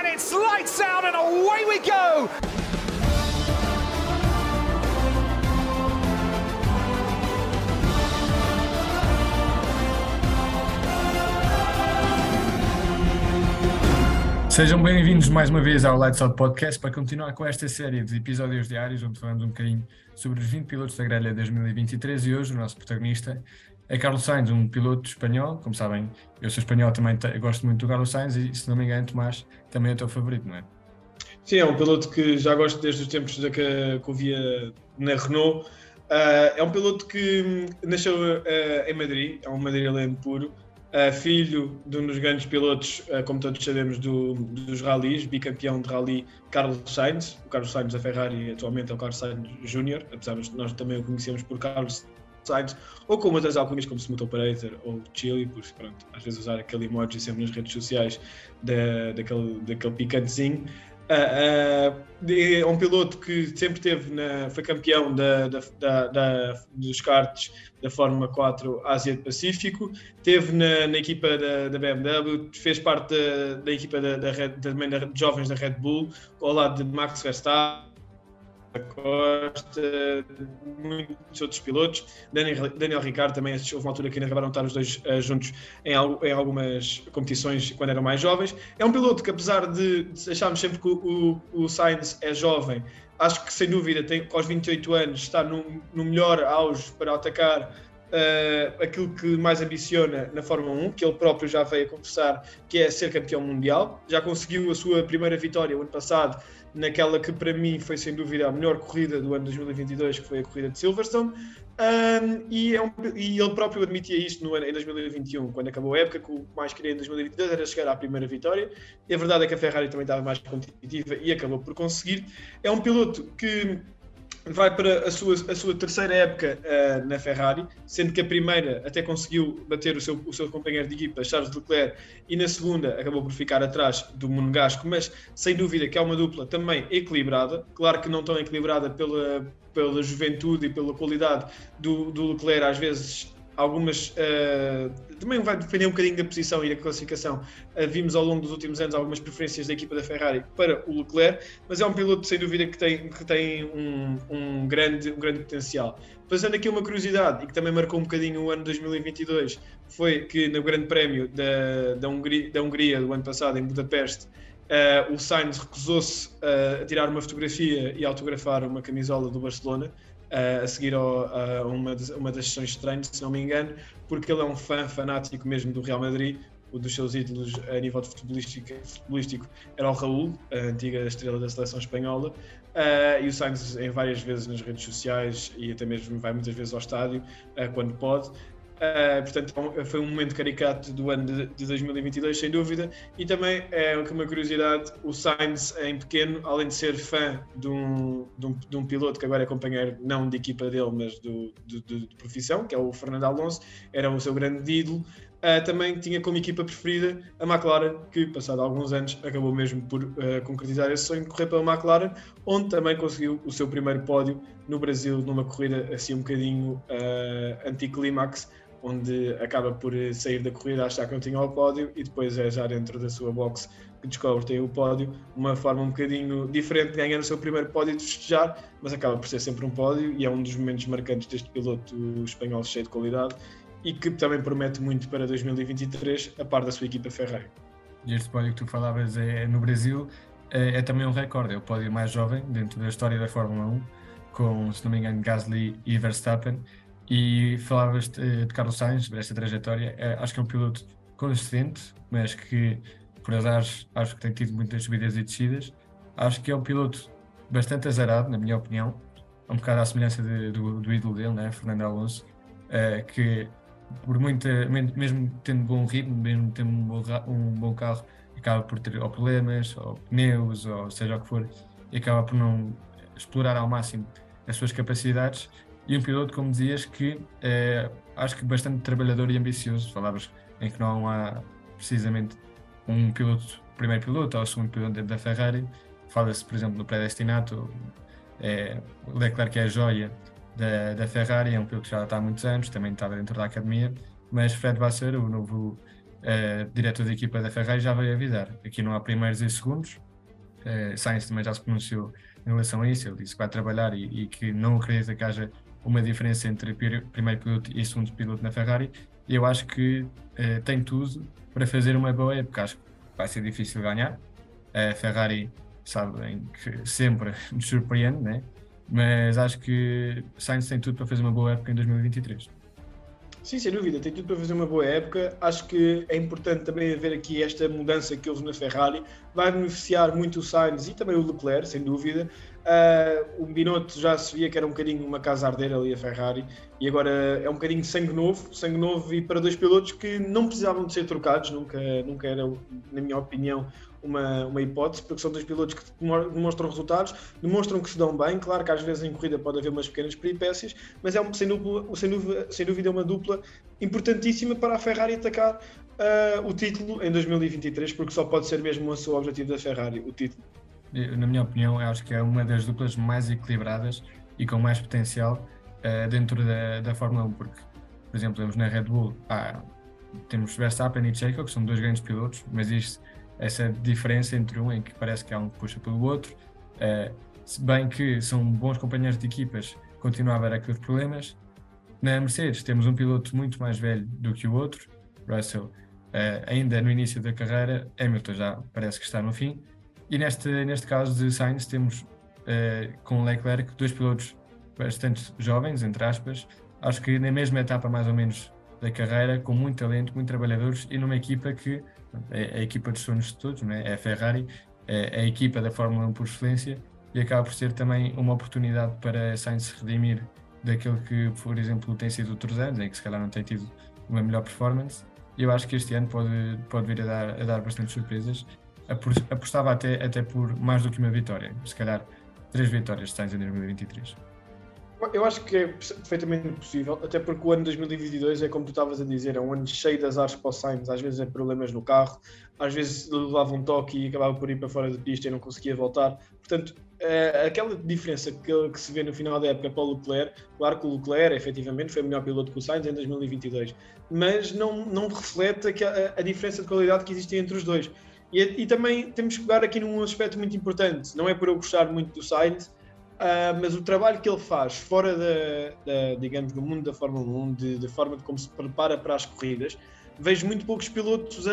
and it's lights out and away we go. Sejam bem-vindos mais uma vez ao Lights Out Podcast para continuar com esta série de episódios diários onde falamos um bocadinho sobre os 20 pilotos da grelha 2023 e hoje o nosso protagonista é Carlos Sainz, um piloto espanhol. Como sabem, eu sou espanhol também, gosto muito do Carlos Sainz e, se não me engano, Tomás também é o teu favorito, não é? Sim, é um piloto que já gosto desde os tempos da que, que via na Renault. Uh, é um piloto que nasceu uh, em Madrid, é um madrilenho puro uh, filho de um dos grandes pilotos, como todos sabemos, do, dos rallies, bicampeão de rally Carlos Sainz. O Carlos Sainz da Ferrari atualmente é o Carlos Sainz Júnior, apesar de nós também o conhecemos por Carlos Sainz, ou como outras alcunhas como Smooth Operator ou Chili, por pronto, às vezes usar aquele emoji sempre nas redes sociais da, daquele, daquele picantezinho. Uh, uh, é um piloto que sempre teve na, foi campeão da, da, da, dos karts da Fórmula 4 Ásia-Pacífico, teve na, na equipa da, BMW, fez parte da, equipa da, Red, também da, de jovens da Red Bull, ao lado de Max Verstappen Costa, muitos outros pilotos. Daniel, Daniel Ricciardo também, houve uma altura que ainda acabaram de estar os dois uh, juntos em, em, algumas competições quando eram mais jovens. É um piloto que, apesar de, de acharmos sempre que o, o, o Sainz é jovem, acho que sem dúvida, tem, aos 28 anos, está no, no melhor auge para atacar uh, aquilo que mais ambiciona na Fórmula 1, que ele próprio já veio a confessar, que é ser campeão mundial. Já conseguiu a sua primeira vitória o ano passado naquela que para mim foi sem dúvida a melhor corrida do ano 2022, que foi a corrida de Silverstone. Um, e, é um, e, ele próprio admitia isto no em 2021, quando acabou a época, que o mais queria em 2022 era chegar à primeira vitória. E a verdade é que a Ferrari também estava mais competitiva e acabou por conseguir. É um piloto que vai para a sua, a sua terceira época uh, na Ferrari, sendo que a primeira até conseguiu bater o seu, o seu companheiro de equipa, Charles Leclerc, e na segunda acabou por ficar atrás do Monegasco, mas sem dúvida que é uma dupla também equilibrada, claro que não tão equilibrada pela, pela juventude e pela qualidade do, do Leclerc, às vezes algumas. Uh, também vai depender um bocadinho da posição e da classificação. Uh, vimos ao longo dos últimos anos algumas preferências da equipa da Ferrari para o Leclerc, mas é um piloto sem dúvida que tem, que tem um, um, grande, um grande potencial. Fazendo aqui uma curiosidade e que também marcou um bocadinho o ano 2022, foi que no Grande Prémio da, da, Hungria, da Hungria do ano passado, em Budapeste, uh, o Sainz recusou-se a tirar uma fotografia e autografar uma camisola do Barcelona a seguir ao, a uma, uma das sessões de treino, se não me engano, porque ele é um fã fanático mesmo do Real Madrid. Um dos seus ídolos a nível de futebolístico, futebolístico era o Raul, a antiga estrela da seleção espanhola, uh, e o Sainz em várias vezes nas redes sociais e até mesmo vai muitas vezes ao estádio uh, quando pode. Uh, portanto, é foi um momento caricato do ano de, de, 2022, sem dúvida. E também é uma curiosidade: o Sainz, em pequeno, além de ser fã de um, de um, de um piloto que agora é companheiro, não de equipa dele, mas do, de, de, profissão, que é o Fernando Alonso, era o seu grande ídolo. Uh, também tinha como equipa preferida a McLaren, que, passado alguns anos, acabou mesmo por uh, concretizar esse sonho de correr pela McLaren, onde também conseguiu o seu primeiro pódio no Brasil, numa corrida assim um bocadinho uh, anticlímax, onde acaba por eh, sair da corrida, achar que não tinha o pódio e depois é já dentro da sua box que descobre ter o pódio, uma forma um bocadinho diferente de ganhar o seu primeiro pódio de festejar, mas acaba por ser sempre um pódio e é um dos momentos marcantes deste piloto espanhol cheio de qualidade e que também promete muito para 2023, a par da sua equipa Ferrari. E este pódio que tu falavas é, é no Brasil, é, é, também um recorde, é o pódio mais jovem dentro da história da Fórmula 1, com, se não me engano, Gasly e Verstappen, e falavas de, de Carlos Sainz, desta trajetória, é, acho que é um piloto consistente, mas que, por azar, acho que tem tido muitas subidas e descidas. Acho que é um piloto bastante azarado, na minha opinião, um bocado à semelhança de, do, do ídolo dele, né, Fernando Alonso, uh, que por muita, mesmo tendo bom ritmo, mesmo tendo um bom, um bom carro, acaba por ter ou problemas, ou pneus, ou seja o que for, e acaba por não explorar ao máximo as suas capacidades e um piloto, como dizias, que é, acho que bastante trabalhador e ambicioso. Falavas em que não há precisamente um piloto, primeiro piloto ou segundo piloto dentro da Ferrari. Fala-se, por exemplo, no predestinato, é, Leclerc é a joia da, da Ferrari, é um piloto que já está há muitos anos, também estava dentro da academia, mas Fred Vasseur, o novo uh, diretor da equipa da Ferrari, já veio avisar. Aqui não há primeiros e segundos. Uh, Sainz também já se pronunciou em relação a isso. Ele disse que vai trabalhar e, e que não acredita que haja uma diferença entre primeiro piloto e segundo piloto na Ferrari. Eu acho que uh, tem tudo para fazer uma boa época. Acho que vai ser difícil ganhar. A Ferrari, sabem que sempre nos surpreende, né? mas acho que Sainz tem tudo para fazer uma boa época em 2023. Sim, sem dúvida, tem tudo para fazer uma boa época. Acho que é importante também haver aqui esta mudança que houve na Ferrari. Vai beneficiar muito o Sainz e também o Leclerc, sem dúvida. Uh, o Binotto já se via que era um bocadinho uma casa arder ali a Ferrari e agora é um bocadinho sangue novo, sangue novo e para dois pilotos que não precisavam de ser trocados, nunca, nunca era, na minha opinião, uma, uma hipótese, porque são dois pilotos que demonstram resultados, demonstram que se dão bem. Claro que às vezes em corrida pode haver umas pequenas peripécias, mas é sem, sem, dúvida, sem dúvida uma dupla importantíssima para a Ferrari atacar uh, o título em 2023, porque só pode ser mesmo o seu objetivo da Ferrari, o título. Na minha opinião, acho que é uma das duplas mais equilibradas e com mais potencial uh, dentro da, da Fórmula 1, porque, por exemplo, temos na Red Bull, ah, temos Verstappen e Checo, que são dois grandes pilotos, mas isto essa diferença entre um em que parece que há um que puxa pelo outro. Uh, se bem que são bons companheiros de equipas, continua a haver aqueles problemas. Na Mercedes temos um piloto muito mais velho do que o outro, Russell, uh, ainda no início da carreira, Hamilton já parece que está no fim. E neste, neste caso de Sainz temos uh, com Leclerc dois pilotos bastante jovens, entre aspas, acho que na mesma etapa mais ou menos da carreira, com muito talento, muito trabalhadores e numa equipa que é a equipa dos sonhos de todos, né? é a Ferrari, é a equipa da Fórmula 1 por excelência e acaba por ser também uma oportunidade para Sainz se redimir daquele que, por exemplo, tem sido outros anos, em que se calhar não tem tido uma melhor performance. E eu acho que este ano pode, pode vir a dar, a dar bastante surpresas. Apostava até, até por mais do que uma vitória, se calhar três vitórias de Sainz em 2023. Eu acho que é perfeitamente possível, até porque o ano 2022 é como tu estavas a dizer, é um ano cheio de azares para o Sainz, às vezes é problemas no carro, às vezes levava um toque e acabava por ir para fora da pista e não conseguia voltar. Portanto, é, aquela diferença que, que, se vê no final da época para o Leclerc, claro que o Leclerc efetivamente foi o melhor piloto que o Sainz em 2022, mas não, não reflete a, a diferença de qualidade que existe entre os dois. E, e também temos que pegar aqui num aspecto muito importante, não é por eu gostar muito do Sainz, Uh, mas o trabalho que ele faz fora da, da, digamos, do mundo da Fórmula 1, de, de, forma de como se prepara para as corridas, vejo muito poucos pilotos a,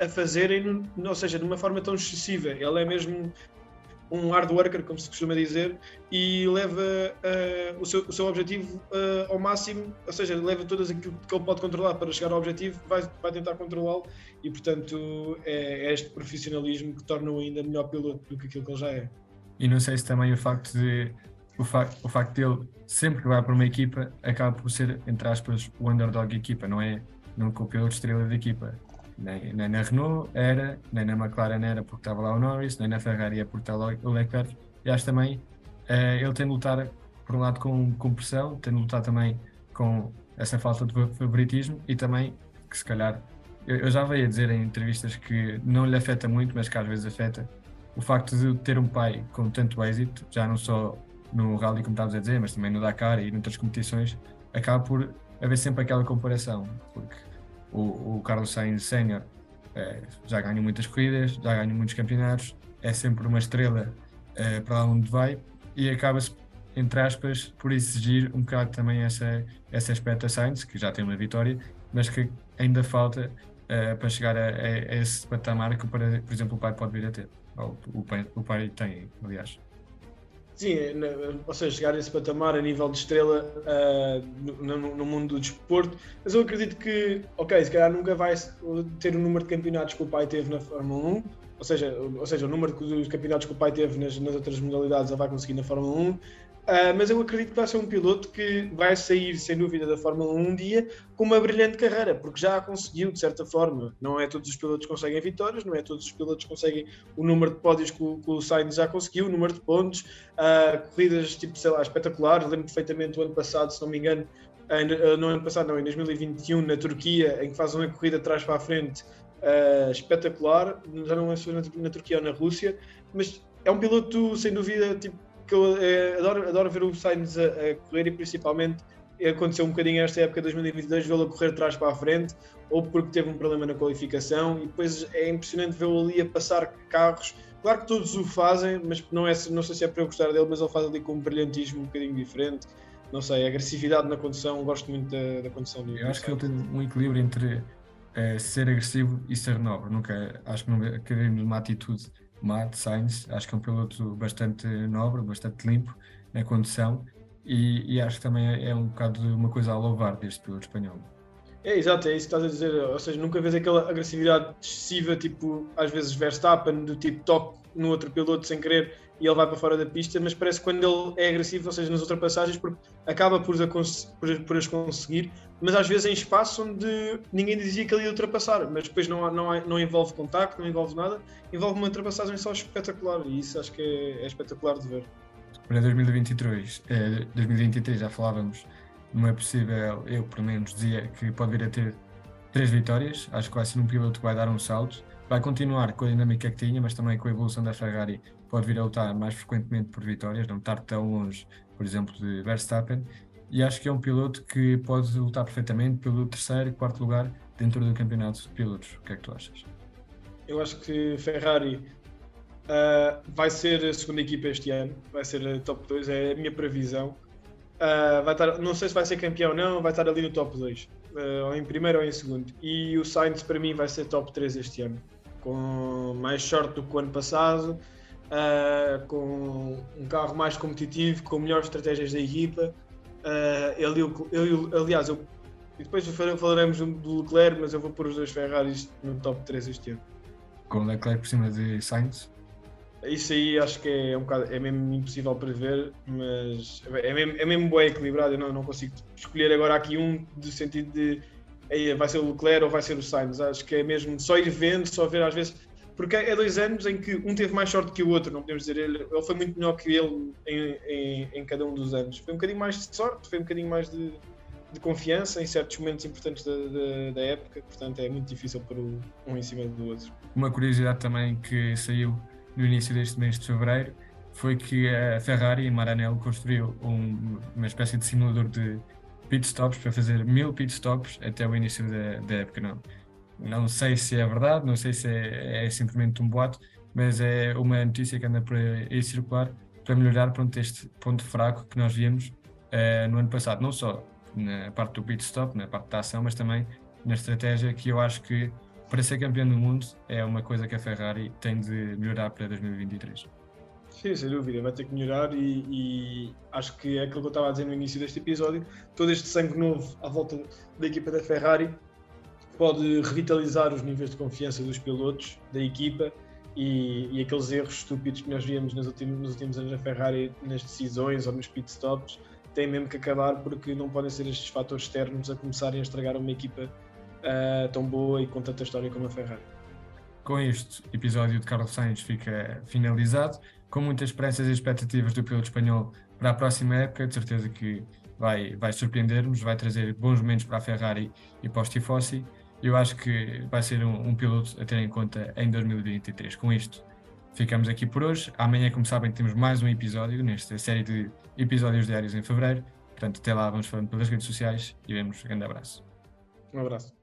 a, a fazerem, ou seja, de uma forma tão excessiva. Ele é mesmo um hard worker, como se costuma dizer, e leva uh, o, seu, o, seu, objetivo uh, ao máximo, ou seja, leva todas aquilo que ele pode controlar para chegar ao objetivo, vai, vai tentar controlá-lo, e portanto é, é este profissionalismo que torna-o ainda melhor piloto do que aquilo que ele já é. E não sei se também o facto de o, fa o facto dele sempre que vai para uma equipa acaba por ser, entre aspas, o underdog equipa, não é nunca o piloto estrela da equipa. Nem, nem, na Renault era, nem na McLaren era porque estava lá o Norris, nem na Ferrari é porque está lá o Leclerc. E acho também uh, ele tem de lutar, por um lado, com, com pressão, tem de lutar também com essa falta de favoritismo e também que se calhar eu, eu já veio a dizer em entrevistas que não lhe afeta muito, mas que às vezes afeta o facto de ter um pai com tanto êxito, já não só no rally, como estavas a dizer, mas também no Dakar e noutras competições, acaba por haver sempre aquela comparação, porque o, o Carlos Sainz Senior é, já ganhou muitas corridas, já ganhou muitos campeonatos, é sempre uma estrela é, para onde vai e acaba-se, entre aspas, por exigir um bocado também essa, aspecto a Sainz, que já tem uma vitória, mas que ainda falta é, para chegar a, a, esse patamar que, por exemplo, o pai pode vir a ter. O pai, o pai tem, aliás. Sim, ou seja, chegar a esse patamar a nível de estrela uh, no, no, mundo do desporto, mas eu acredito que, ok, se calhar nunca vai ter o número de campeonatos que o pai teve na Fórmula 1, ou seja, ou seja o número de campeonatos que o pai teve nas, nas outras modalidades ele vai conseguir na Fórmula 1, Uh, mas eu acredito que vai ser um piloto que vai sair, sem dúvida, da Fórmula 1 um dia com uma brilhante carreira, porque já a conseguiu, de certa forma. Não é todos os pilotos que conseguem vitórias, não é todos os pilotos que conseguem o número de pódios que o, que o Sainz já conseguiu, o número de pontos, uh, corridas, tipo, sei lá, espetaculares. Lembro perfeitamente o ano passado, se não me engano, uh, no ano passado, não, em 2021, na Turquia, em que faz uma corrida de trás para a frente espetacular. Já não é só na, na Turquia ou na Rússia, mas é um piloto, sem dúvida, tipo que eu é, adoro, adoro ver o Sainz a, a, correr e principalmente aconteceu um bocadinho esta época de 2022, vê-lo a correr de trás para a frente, ou porque teve um problema na qualificação, e depois é impressionante vê-lo ali a passar carros. Claro que todos o fazem, mas não, é, não sei se é para eu gostar dele, mas ele faz ali com um brilhantismo um bocadinho diferente. Não sei, agressividade na condução, gosto muito da, da condução dele. Eu acho que ele tem um equilíbrio entre é, ser agressivo e ser nobre. Nunca, acho que nunca queremos uma atitude de Sainz. Acho que é um piloto bastante nobre, bastante limpo na condução e, e, acho que também é um bocado uma coisa a louvar deste piloto espanhol. É, exato, é isso que estás a dizer. Ou seja, nunca vês aquela agressividade excessiva, tipo, às vezes Verstappen, do tipo toque no outro piloto sem querer e ele vai para fora da pista, mas parece que quando ele é agressivo, ou seja, nas ultrapassagens, porque acaba por, por, por as conseguir, mas às vezes em espaço onde ninguém dizia que ele ia ultrapassar, mas depois não, não, não envolve contacto, não envolve nada, envolve uma ultrapassagem só espetacular e isso acho que é, é espetacular de ver. Para 2023, eh, 2023 já falávamos numa possível, eu pelo menos dizia que pode vir a ter três vitórias, acho que vai ser um piloto que vai dar um salto, vai continuar com a dinâmica que tinha, mas também com a evolução da Ferrari pode vir a lutar mais frequentemente por vitórias, não estar tão longe, por exemplo, de Verstappen. E acho que é um piloto que pode lutar perfeitamente pelo terceiro e quarto lugar dentro do campeonato de pilotos. O que é que tu achas? Eu acho que Ferrari uh, vai ser a segunda equipa este ano, vai ser a top 2, é a minha previsão. Uh, vai estar, não sei se vai ser campeão ou não, vai estar ali no top 2, uh, ah, ou em primeiro ou em segundo. E o Sainz para mim vai ser top 3 este ano, com mais sorte do que o ano passado uh, com um carro mais competitivo, com melhores estratégias da equipa. Uh, ele, eu, eu, aliás, eu, depois falaremos do Leclerc, mas eu vou pôr os dois Ferraris no top 3 este ano. Com o Leclerc por cima de Sainz? Isso aí acho que é, um bocado, é mesmo impossível prever, mas é mesmo, é mesmo bem equilibrado. Eu não, não consigo escolher agora aqui um do sentido de vai ser o Leclerc ou vai ser o Sainz. Acho que é mesmo só ir vendo, só ver às vezes porque é dois anos em que um teve mais sorte que o outro, não podemos dizer. Ele, ele foi muito melhor que ele em, em, em, cada um dos anos. Foi um bocadinho mais de sorte, foi um bocadinho mais de, de confiança em certos momentos importantes da, da, da, época, portanto é muito difícil para um em cima do outro. Uma curiosidade também que saiu no início deste mês de fevereiro foi que a Ferrari em Maranello construiu um, uma espécie de simulador de pit stops para fazer mil pit stops até o início da, da época. Não, não sei se é verdade, não sei se é, é simplesmente um boato, mas é uma notícia que anda por aí circular para melhorar pronto, este ponto fraco que nós vimos uh, no ano passado, não só na parte do pit stop, na parte da ação, mas também na estratégia que eu acho que para ser campeão do mundo é uma coisa que a Ferrari tem de melhorar para 2023. Sim, sem dúvida, vai ter que melhorar e, e, acho que é aquilo que eu estava a dizer no início deste episódio, todo este sangue novo à volta da equipa da Ferrari pode revitalizar os níveis de confiança dos pilotos, da equipa e, e aqueles erros estúpidos que nós víamos nos últimos, nos últimos anos da Ferrari nas decisões ou nos pitstops têm mesmo que acabar porque não podem ser estes fatores externos a começarem a estragar uma equipa uh, tão boa e com tanta história como a Ferrari. Com este episódio de Carlos Sainz fica finalizado, com muitas esperanças e expectativas do piloto espanhol para a próxima época, de certeza que vai, vai surpreender-nos, vai trazer bons momentos para a Ferrari e para os Tifosi eu acho que vai ser um, um, piloto a ter em conta em 2023. Com isto, ficamos aqui por hoje. Amanhã, como sabem, temos mais um episódio nesta série de episódios diários em fevereiro. Portanto, até lá, vamos falando pelas redes sociais e vemos. Um grande abraço. Um abraço.